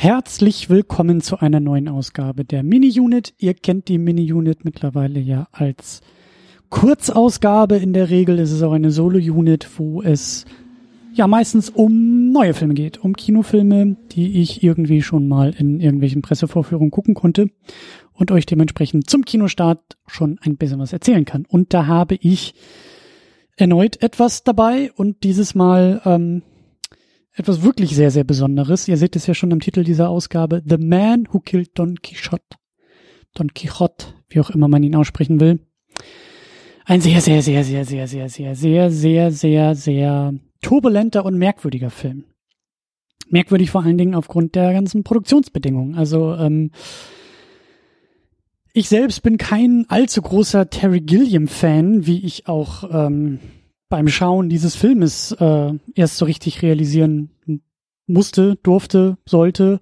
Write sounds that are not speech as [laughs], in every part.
Herzlich willkommen zu einer neuen Ausgabe der Mini-Unit. Ihr kennt die Mini-Unit mittlerweile ja als Kurzausgabe. In der Regel ist es auch eine Solo-Unit, wo es ja meistens um neue Filme geht, um Kinofilme, die ich irgendwie schon mal in irgendwelchen Pressevorführungen gucken konnte und euch dementsprechend zum Kinostart schon ein bisschen was erzählen kann. Und da habe ich erneut etwas dabei und dieses Mal ähm, etwas wirklich sehr, sehr Besonderes. Ihr seht es ja schon im Titel dieser Ausgabe. The Man Who Killed Don Quixote. Don Quixote, wie auch immer man ihn aussprechen will. Ein sehr, sehr, sehr, sehr, sehr, sehr, sehr, sehr, sehr, sehr, sehr turbulenter und merkwürdiger Film. Merkwürdig vor allen Dingen aufgrund der ganzen Produktionsbedingungen. Also ähm, ich selbst bin kein allzu großer Terry Gilliam-Fan, wie ich auch ähm, beim Schauen dieses Filmes äh, erst so richtig realisieren musste, durfte, sollte.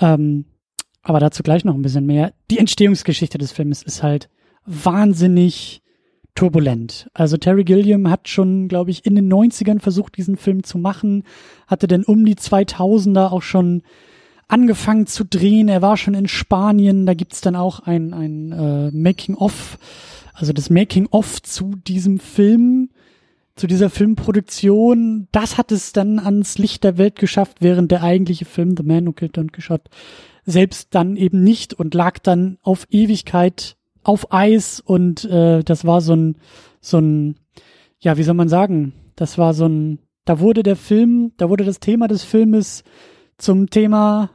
Ähm, aber dazu gleich noch ein bisschen mehr. Die Entstehungsgeschichte des Filmes ist halt wahnsinnig turbulent. Also Terry Gilliam hat schon, glaube ich, in den 90ern versucht, diesen Film zu machen, hatte dann um die 2000er auch schon angefangen zu drehen. Er war schon in Spanien, da gibt's dann auch ein, ein äh, Making-of, also das Making-of zu diesem Film zu dieser Filmproduktion, das hat es dann ans Licht der Welt geschafft, während der eigentliche Film The Man Who Killed Don Quixote selbst dann eben nicht und lag dann auf Ewigkeit auf Eis und äh, das war so ein so ein ja wie soll man sagen das war so ein da wurde der Film da wurde das Thema des Filmes zum Thema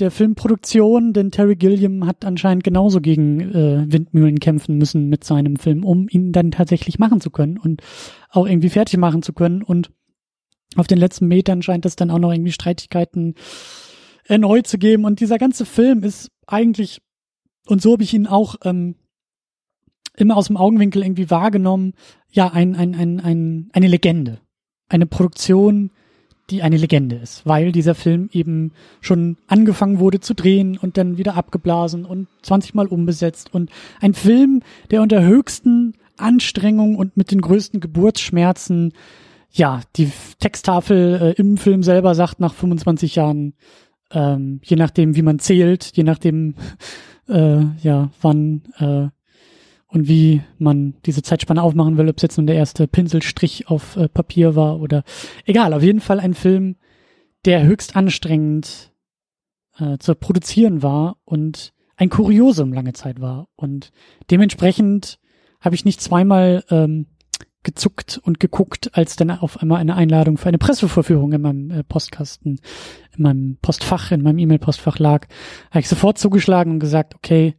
der Filmproduktion, denn Terry Gilliam hat anscheinend genauso gegen äh, Windmühlen kämpfen müssen mit seinem Film, um ihn dann tatsächlich machen zu können und auch irgendwie fertig machen zu können. Und auf den letzten Metern scheint es dann auch noch irgendwie Streitigkeiten erneut zu geben. Und dieser ganze Film ist eigentlich, und so habe ich ihn auch ähm, immer aus dem Augenwinkel irgendwie wahrgenommen, ja, ein, ein, ein, ein, eine Legende. Eine Produktion, die eine Legende ist, weil dieser Film eben schon angefangen wurde zu drehen und dann wieder abgeblasen und 20 Mal umbesetzt. Und ein Film, der unter höchsten Anstrengungen und mit den größten Geburtsschmerzen, ja, die Texttafel äh, im Film selber sagt nach 25 Jahren, ähm, je nachdem, wie man zählt, je nachdem, [laughs] äh, ja, wann äh, und wie man diese Zeitspanne aufmachen will, ob es jetzt nun der erste Pinselstrich auf äh, Papier war oder egal, auf jeden Fall ein Film, der höchst anstrengend äh, zu produzieren war und ein Kuriosum lange Zeit war. Und dementsprechend habe ich nicht zweimal ähm, gezuckt und geguckt, als dann auf einmal eine Einladung für eine Pressevorführung in meinem äh, Postkasten, in meinem Postfach, in meinem E-Mail-Postfach lag, habe ich sofort zugeschlagen und gesagt, okay,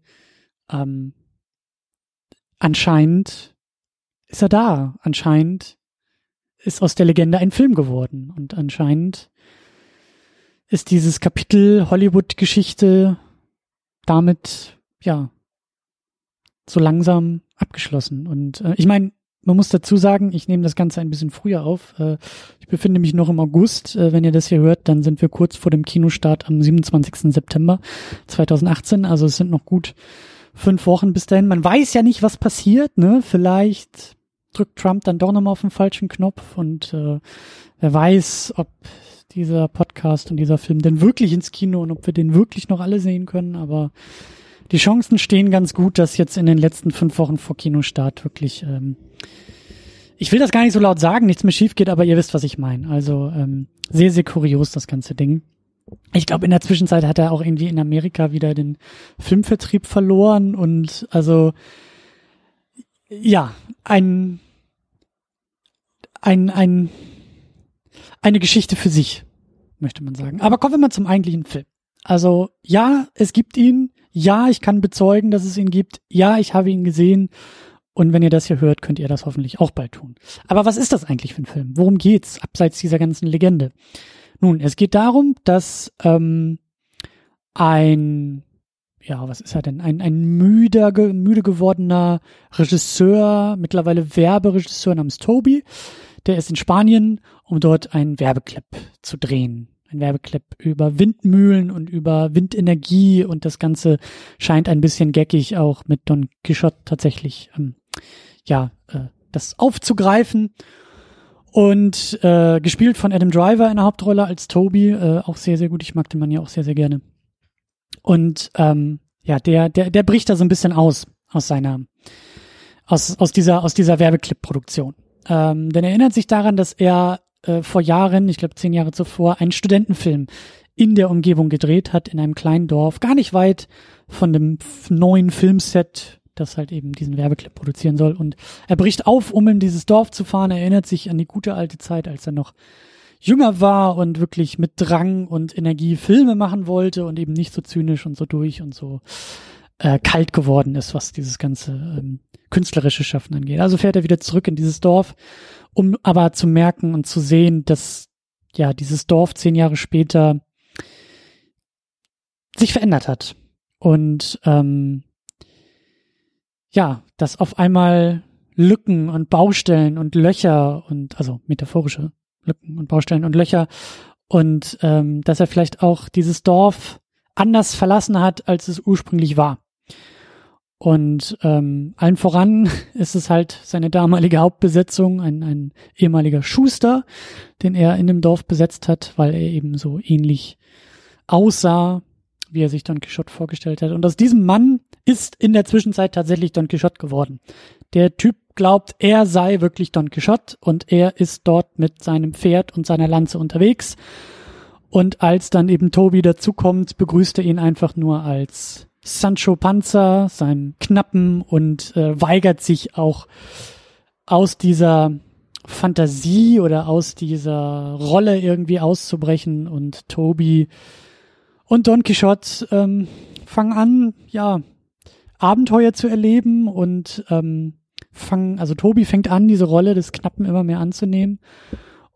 ähm, anscheinend ist er da. Anscheinend ist aus der Legende ein Film geworden. Und anscheinend ist dieses Kapitel Hollywood-Geschichte damit, ja, so langsam abgeschlossen. Und äh, ich meine, man muss dazu sagen, ich nehme das Ganze ein bisschen früher auf. Äh, ich befinde mich noch im August. Äh, wenn ihr das hier hört, dann sind wir kurz vor dem Kinostart am 27. September 2018. Also es sind noch gut fünf Wochen bis dahin. Man weiß ja nicht, was passiert, ne? Vielleicht drückt Trump dann doch nochmal auf den falschen Knopf und äh, wer weiß, ob dieser Podcast und dieser Film denn wirklich ins Kino und ob wir den wirklich noch alle sehen können, aber die Chancen stehen ganz gut, dass jetzt in den letzten fünf Wochen vor Kinostart wirklich, ähm, ich will das gar nicht so laut sagen, nichts mehr schief geht, aber ihr wisst, was ich meine. Also ähm, sehr, sehr kurios das ganze Ding. Ich glaube, in der Zwischenzeit hat er auch irgendwie in Amerika wieder den Filmvertrieb verloren und also ja, ein ein ein eine Geschichte für sich, möchte man sagen. Aber kommen wir mal zum eigentlichen Film. Also ja, es gibt ihn. Ja, ich kann bezeugen, dass es ihn gibt. Ja, ich habe ihn gesehen. Und wenn ihr das hier hört, könnt ihr das hoffentlich auch bald tun. Aber was ist das eigentlich für ein Film? Worum geht's abseits dieser ganzen Legende? Nun, es geht darum, dass ähm, ein, ja, was ist er denn? Ein, ein müder, müde gewordener Regisseur, mittlerweile Werberegisseur namens Toby, der ist in Spanien, um dort einen Werbeclip zu drehen. Ein Werbeclip über Windmühlen und über Windenergie und das Ganze scheint ein bisschen geckig auch mit Don Quixote tatsächlich, ähm, ja, äh, das aufzugreifen. Und äh, gespielt von Adam Driver in der Hauptrolle als Toby, äh, auch sehr, sehr gut. Ich mag den Mann ja auch sehr, sehr gerne. Und ähm, ja, der, der, der bricht da so ein bisschen aus, aus seiner, aus, aus dieser, aus dieser Werbeclip-Produktion. Ähm, denn er erinnert sich daran, dass er äh, vor Jahren, ich glaube zehn Jahre zuvor, einen Studentenfilm in der Umgebung gedreht hat, in einem kleinen Dorf, gar nicht weit von dem neuen Filmset das halt eben diesen Werbeclip produzieren soll. Und er bricht auf, um in dieses Dorf zu fahren. Er erinnert sich an die gute alte Zeit, als er noch jünger war und wirklich mit Drang und Energie Filme machen wollte und eben nicht so zynisch und so durch und so äh, kalt geworden ist, was dieses ganze ähm, künstlerische Schaffen angeht. Also fährt er wieder zurück in dieses Dorf, um aber zu merken und zu sehen, dass ja dieses Dorf zehn Jahre später sich verändert hat und ähm, ja, dass auf einmal Lücken und Baustellen und Löcher und also metaphorische Lücken und Baustellen und Löcher und ähm, dass er vielleicht auch dieses Dorf anders verlassen hat, als es ursprünglich war. Und ähm, allen voran [laughs] ist es halt seine damalige Hauptbesetzung, ein, ein ehemaliger Schuster, den er in dem Dorf besetzt hat, weil er eben so ähnlich aussah wie er sich Don Quixote vorgestellt hat. Und aus diesem Mann ist in der Zwischenzeit tatsächlich Don Quixote geworden. Der Typ glaubt, er sei wirklich Don Quixote und er ist dort mit seinem Pferd und seiner Lanze unterwegs. Und als dann eben Toby dazukommt, begrüßt er ihn einfach nur als Sancho Panza, seinem Knappen und äh, weigert sich auch aus dieser Fantasie oder aus dieser Rolle irgendwie auszubrechen und Toby und Don Quixote ähm, fangen an, ja, Abenteuer zu erleben und ähm, fangen, also Tobi fängt an, diese Rolle des Knappen immer mehr anzunehmen.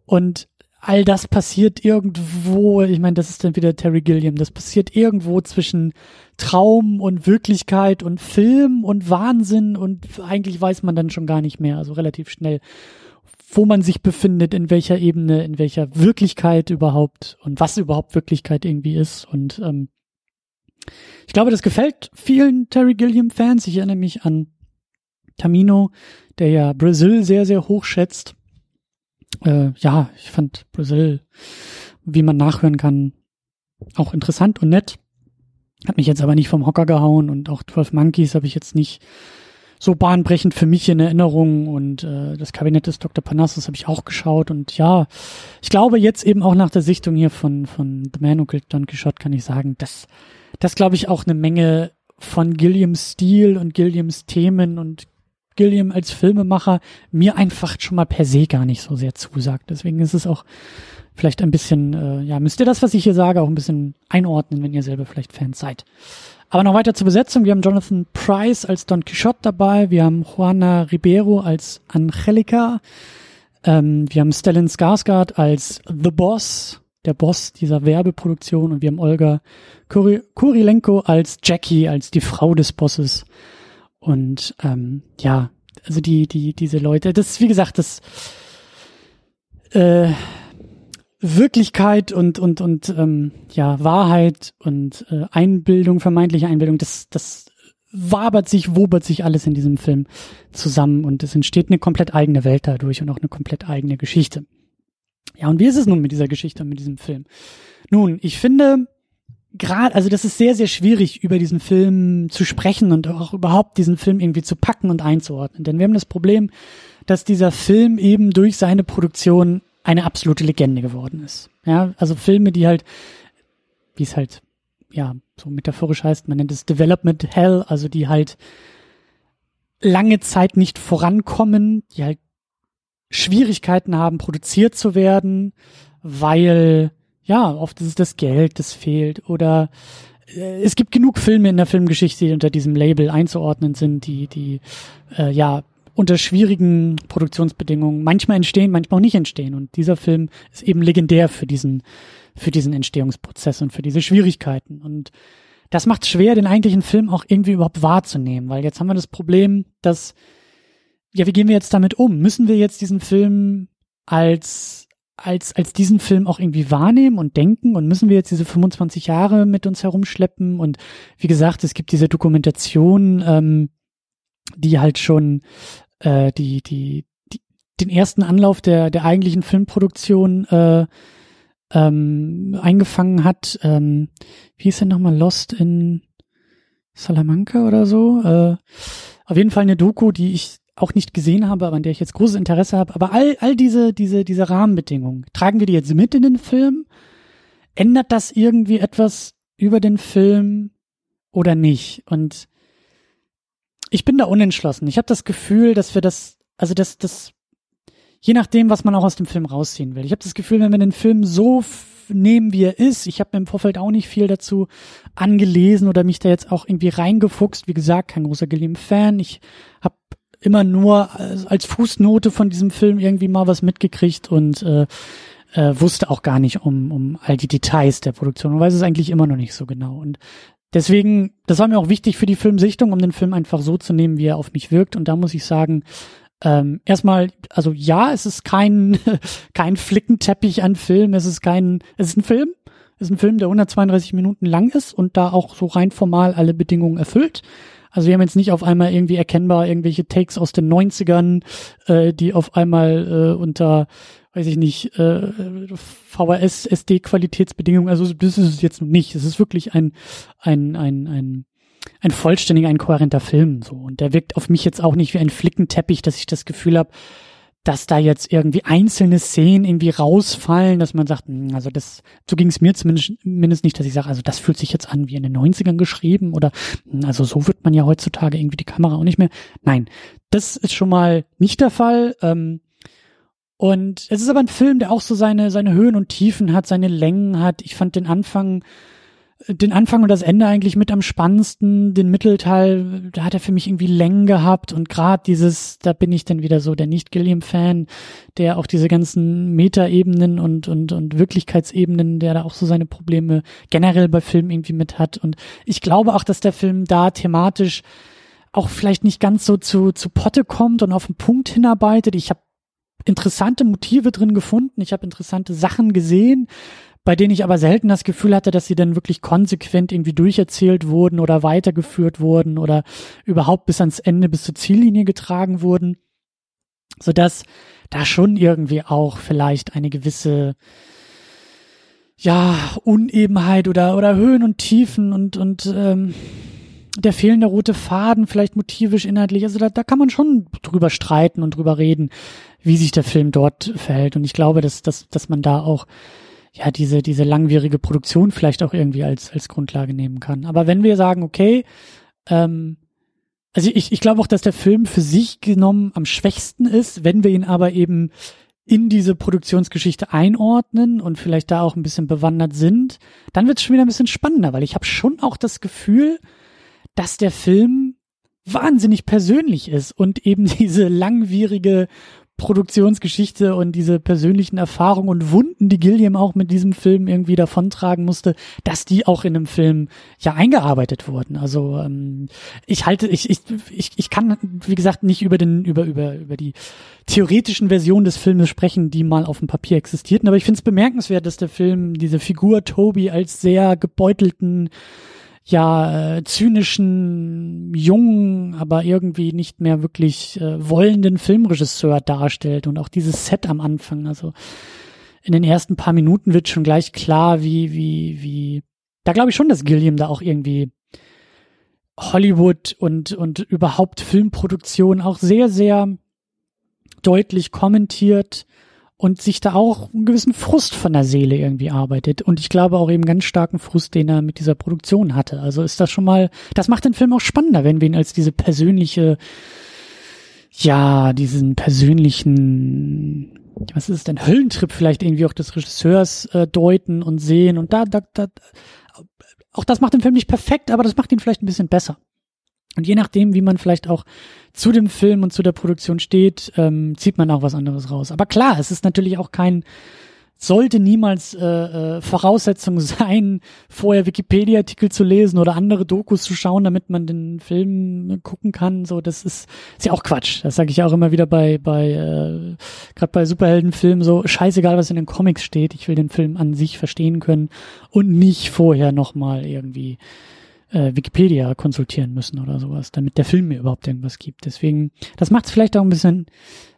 Und all das passiert irgendwo, ich meine, das ist dann wieder Terry Gilliam, das passiert irgendwo zwischen Traum und Wirklichkeit und Film und Wahnsinn und eigentlich weiß man dann schon gar nicht mehr, also relativ schnell wo man sich befindet, in welcher Ebene, in welcher Wirklichkeit überhaupt und was überhaupt Wirklichkeit irgendwie ist. Und ähm, ich glaube, das gefällt vielen Terry Gilliam-Fans. Ich erinnere mich an Tamino, der ja Brazil sehr, sehr hoch schätzt. Äh, ja, ich fand Brazil, wie man nachhören kann, auch interessant und nett. Hat mich jetzt aber nicht vom Hocker gehauen und auch 12 Monkeys habe ich jetzt nicht so bahnbrechend für mich in Erinnerung und äh, das Kabinett des Dr. Panassus habe ich auch geschaut und ja, ich glaube jetzt eben auch nach der Sichtung hier von von The Man Who Killed Don Quixote kann ich sagen, dass das glaube ich auch eine Menge von Gilliams Stil und Gilliams Themen und Gilliam als Filmemacher mir einfach schon mal per se gar nicht so sehr zusagt. Deswegen ist es auch vielleicht ein bisschen, äh, ja, müsst ihr das, was ich hier sage, auch ein bisschen einordnen, wenn ihr selber vielleicht Fans seid. Aber noch weiter zur Besetzung. Wir haben Jonathan Price als Don Quixote dabei. Wir haben Juana Ribeiro als Angelica. Ähm, wir haben Stellan Skarsgård als The Boss, der Boss dieser Werbeproduktion. Und wir haben Olga Kur Kurilenko als Jackie, als die Frau des Bosses. Und ähm, ja, also die, die, diese Leute, das, wie gesagt, das äh, Wirklichkeit und und und ähm, ja Wahrheit und äh, Einbildung, vermeintliche Einbildung, das das wabert sich, wobert sich alles in diesem Film zusammen und es entsteht eine komplett eigene Welt dadurch und auch eine komplett eigene Geschichte. Ja, und wie ist es nun mit dieser Geschichte und mit diesem Film? Nun, ich finde gerade, also das ist sehr, sehr schwierig, über diesen Film zu sprechen und auch überhaupt diesen Film irgendwie zu packen und einzuordnen. Denn wir haben das Problem, dass dieser Film eben durch seine Produktion eine absolute Legende geworden ist. Ja, also Filme, die halt, wie es halt, ja, so metaphorisch heißt, man nennt es Development Hell, also die halt lange Zeit nicht vorankommen, die halt Schwierigkeiten haben, produziert zu werden, weil, ja, oft ist es das Geld, das fehlt oder äh, es gibt genug Filme in der Filmgeschichte, die unter diesem Label einzuordnen sind, die, die, äh, ja, unter schwierigen Produktionsbedingungen manchmal entstehen, manchmal auch nicht entstehen. Und dieser Film ist eben legendär für diesen, für diesen Entstehungsprozess und für diese Schwierigkeiten. Und das macht es schwer, den eigentlichen Film auch irgendwie überhaupt wahrzunehmen, weil jetzt haben wir das Problem, dass, ja, wie gehen wir jetzt damit um? Müssen wir jetzt diesen Film als, als, als diesen Film auch irgendwie wahrnehmen und denken und müssen wir jetzt diese 25 Jahre mit uns herumschleppen? Und wie gesagt, es gibt diese Dokumentation, ähm, die halt schon äh, die, die, die, den ersten Anlauf der, der eigentlichen Filmproduktion äh, ähm, eingefangen hat. Ähm, wie hieß denn nochmal Lost in Salamanca oder so? Äh, auf jeden Fall eine Doku, die ich auch nicht gesehen habe, aber an der ich jetzt großes Interesse habe. Aber all, all diese, diese, diese Rahmenbedingungen, tragen wir die jetzt mit in den Film? Ändert das irgendwie etwas über den Film oder nicht? Und ich bin da unentschlossen. Ich habe das Gefühl, dass wir das, also das, das, je nachdem, was man auch aus dem Film rausziehen will. Ich habe das Gefühl, wenn wir den Film so nehmen, wie er ist, ich habe mir im Vorfeld auch nicht viel dazu angelesen oder mich da jetzt auch irgendwie reingefuchst. Wie gesagt, kein großer Gilliam-Fan. Ich habe immer nur als Fußnote von diesem Film irgendwie mal was mitgekriegt und äh, äh, wusste auch gar nicht um, um all die Details der Produktion und weiß es eigentlich immer noch nicht so genau. Und deswegen, das war mir auch wichtig für die Filmsichtung, um den Film einfach so zu nehmen, wie er auf mich wirkt. Und da muss ich sagen, ähm, erstmal, also ja, es ist kein, [laughs] kein Flickenteppich an Film, es ist kein, es ist ein Film, es ist ein Film, der 132 Minuten lang ist und da auch so rein formal alle Bedingungen erfüllt. Also wir haben jetzt nicht auf einmal irgendwie erkennbar irgendwelche Takes aus den 90ern, äh, die auf einmal äh, unter weiß ich nicht, äh, VHS, SD-Qualitätsbedingungen, also das ist es jetzt nicht. Es ist wirklich ein, ein, ein, ein, ein vollständiger, ein kohärenter Film, so. Und der wirkt auf mich jetzt auch nicht wie ein Flickenteppich, dass ich das Gefühl habe, dass da jetzt irgendwie einzelne Szenen irgendwie rausfallen, dass man sagt, hm, also das, so ging es mir zumindest, zumindest nicht, dass ich sage, also das fühlt sich jetzt an wie in den 90ern geschrieben oder hm, also so wird man ja heutzutage irgendwie die Kamera auch nicht mehr. Nein, das ist schon mal nicht der Fall. Ähm, und es ist aber ein Film, der auch so seine, seine Höhen und Tiefen hat, seine Längen hat. Ich fand den Anfang, den Anfang und das Ende eigentlich mit am spannendsten. Den Mittelteil, da hat er für mich irgendwie Längen gehabt und gerade dieses, da bin ich dann wieder so der Nicht-Gilliam-Fan, der auch diese ganzen Metaebenen und, und, und Wirklichkeitsebenen, der da auch so seine Probleme generell bei Filmen irgendwie mit hat. Und ich glaube auch, dass der Film da thematisch auch vielleicht nicht ganz so zu, zu Potte kommt und auf den Punkt hinarbeitet. Ich habe interessante Motive drin gefunden. Ich habe interessante Sachen gesehen, bei denen ich aber selten das Gefühl hatte, dass sie dann wirklich konsequent irgendwie durcherzählt wurden oder weitergeführt wurden oder überhaupt bis ans Ende, bis zur Ziellinie getragen wurden, sodass da schon irgendwie auch vielleicht eine gewisse ja Unebenheit oder oder Höhen und Tiefen und und ähm, der fehlende rote Faden, vielleicht motivisch, inhaltlich, also da, da kann man schon drüber streiten und drüber reden, wie sich der Film dort verhält. Und ich glaube, dass, dass, dass man da auch ja diese, diese langwierige Produktion vielleicht auch irgendwie als, als Grundlage nehmen kann. Aber wenn wir sagen, okay, ähm, also ich, ich glaube auch, dass der Film für sich genommen am schwächsten ist, wenn wir ihn aber eben in diese Produktionsgeschichte einordnen und vielleicht da auch ein bisschen bewandert sind, dann wird es schon wieder ein bisschen spannender, weil ich habe schon auch das Gefühl, dass der Film wahnsinnig persönlich ist und eben [laughs] diese langwierige Produktionsgeschichte und diese persönlichen Erfahrungen und Wunden, die Gilliam auch mit diesem Film irgendwie davontragen musste, dass die auch in einem Film ja eingearbeitet wurden. Also ähm, ich halte, ich, ich, ich, ich kann, wie gesagt, nicht über den, über, über, über die theoretischen Versionen des Filmes sprechen, die mal auf dem Papier existierten, aber ich finde es bemerkenswert, dass der Film diese Figur Toby als sehr gebeutelten ja äh, zynischen, jungen, aber irgendwie nicht mehr wirklich äh, wollenden Filmregisseur darstellt und auch dieses Set am Anfang. Also in den ersten paar Minuten wird schon gleich klar, wie, wie, wie. Da glaube ich schon, dass Gilliam da auch irgendwie Hollywood und, und überhaupt Filmproduktion auch sehr, sehr deutlich kommentiert und sich da auch einen gewissen Frust von der Seele irgendwie arbeitet. Und ich glaube auch eben ganz starken Frust, den er mit dieser Produktion hatte. Also ist das schon mal, das macht den Film auch spannender, wenn wir ihn als diese persönliche, ja, diesen persönlichen, was ist es denn, Höllentrip vielleicht irgendwie auch des Regisseurs äh, deuten und sehen. Und da, da, da, auch das macht den Film nicht perfekt, aber das macht ihn vielleicht ein bisschen besser. Und je nachdem, wie man vielleicht auch zu dem Film und zu der Produktion steht, ähm, zieht man auch was anderes raus. Aber klar, es ist natürlich auch kein, sollte niemals äh, äh, Voraussetzung [laughs] sein, vorher Wikipedia-Artikel zu lesen oder andere Dokus zu schauen, damit man den Film gucken kann. So, das ist, ist ja auch Quatsch. Das sage ich auch immer wieder bei, bei äh, gerade bei Superheldenfilmen so, scheißegal, was in den Comics steht. Ich will den Film an sich verstehen können und nicht vorher nochmal irgendwie äh, Wikipedia konsultieren müssen oder sowas, damit der Film mir überhaupt irgendwas gibt. Deswegen, das macht es vielleicht auch ein bisschen,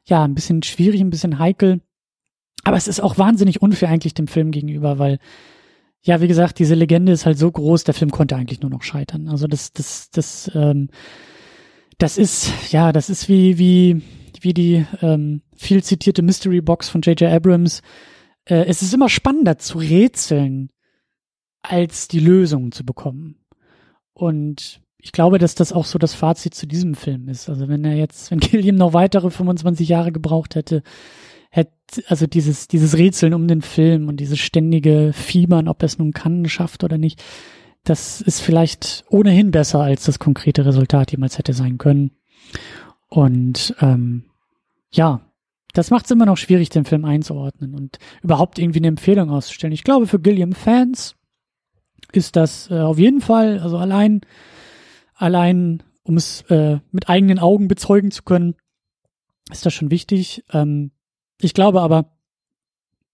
ja, ein bisschen schwierig, ein bisschen heikel. Aber es ist auch wahnsinnig unfair eigentlich dem Film gegenüber, weil, ja, wie gesagt, diese Legende ist halt so groß, der Film konnte eigentlich nur noch scheitern. Also das, das, das, ähm, das ist, ja, das ist wie, wie, wie die ähm, viel zitierte Mystery Box von J.J. Abrams. Äh, es ist immer spannender zu rätseln, als die Lösungen zu bekommen. Und ich glaube, dass das auch so das Fazit zu diesem Film ist. Also wenn er jetzt, wenn [laughs] Gilliam noch weitere 25 Jahre gebraucht hätte, hätte, also dieses, dieses Rätseln um den Film und dieses ständige Fiebern, ob er es nun kann, schafft oder nicht, das ist vielleicht ohnehin besser, als das konkrete Resultat jemals hätte sein können. Und ähm, ja, das macht es immer noch schwierig, den Film einzuordnen und überhaupt irgendwie eine Empfehlung auszustellen. Ich glaube, für Gilliam-Fans ist das äh, auf jeden Fall, also allein, allein, um es äh, mit eigenen Augen bezeugen zu können, ist das schon wichtig. Ähm, ich glaube aber,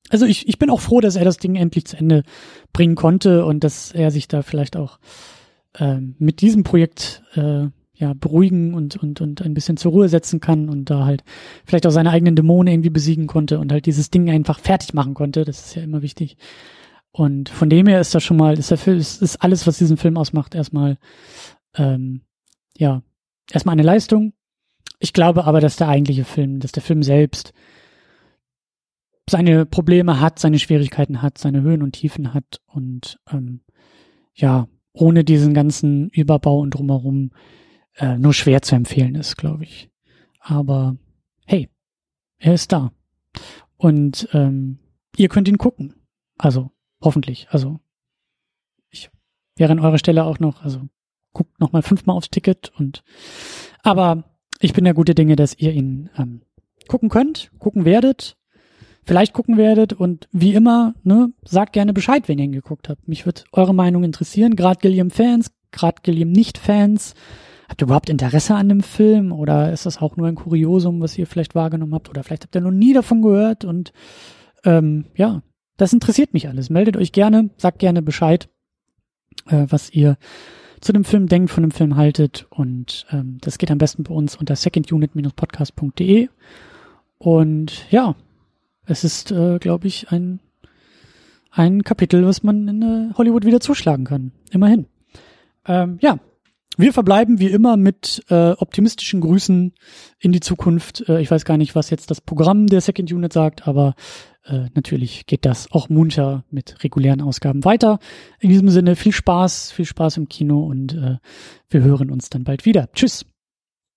also ich, ich bin auch froh, dass er das Ding endlich zu Ende bringen konnte und dass er sich da vielleicht auch ähm, mit diesem Projekt äh, ja beruhigen und und und ein bisschen zur Ruhe setzen kann und da halt vielleicht auch seine eigenen Dämonen irgendwie besiegen konnte und halt dieses Ding einfach fertig machen konnte. Das ist ja immer wichtig. Und von dem her ist das schon mal, ist der Film, ist, ist alles, was diesen Film ausmacht, erstmal, ähm, ja, erstmal eine Leistung. Ich glaube aber, dass der eigentliche Film, dass der Film selbst seine Probleme hat, seine Schwierigkeiten hat, seine Höhen und Tiefen hat und ähm, ja, ohne diesen ganzen Überbau und drumherum äh, nur schwer zu empfehlen ist, glaube ich. Aber hey, er ist da. Und ähm, ihr könnt ihn gucken. Also Hoffentlich. Also ich wäre an eurer Stelle auch noch, also guckt noch mal fünfmal aufs Ticket und aber ich bin der gute Dinge, dass ihr ihn ähm, gucken könnt, gucken werdet, vielleicht gucken werdet und wie immer, ne, sagt gerne Bescheid, wenn ihr ihn geguckt habt. Mich wird eure Meinung interessieren, gerade Gilliam-Fans, gerade Gilliam-Nicht-Fans. Habt ihr überhaupt Interesse an dem Film oder ist das auch nur ein Kuriosum, was ihr vielleicht wahrgenommen habt oder vielleicht habt ihr noch nie davon gehört und ähm, ja, das interessiert mich alles. Meldet euch gerne, sagt gerne Bescheid, äh, was ihr zu dem Film denkt, von dem Film haltet. Und ähm, das geht am besten bei uns unter secondunit-podcast.de. Und ja, es ist, äh, glaube ich, ein, ein Kapitel, was man in äh, Hollywood wieder zuschlagen kann. Immerhin. Ähm, ja, wir verbleiben wie immer mit äh, optimistischen Grüßen in die Zukunft. Äh, ich weiß gar nicht, was jetzt das Programm der Second Unit sagt, aber äh, natürlich geht das auch munter mit regulären Ausgaben weiter. In diesem Sinne viel Spaß, viel Spaß im Kino und äh, wir hören uns dann bald wieder. Tschüss.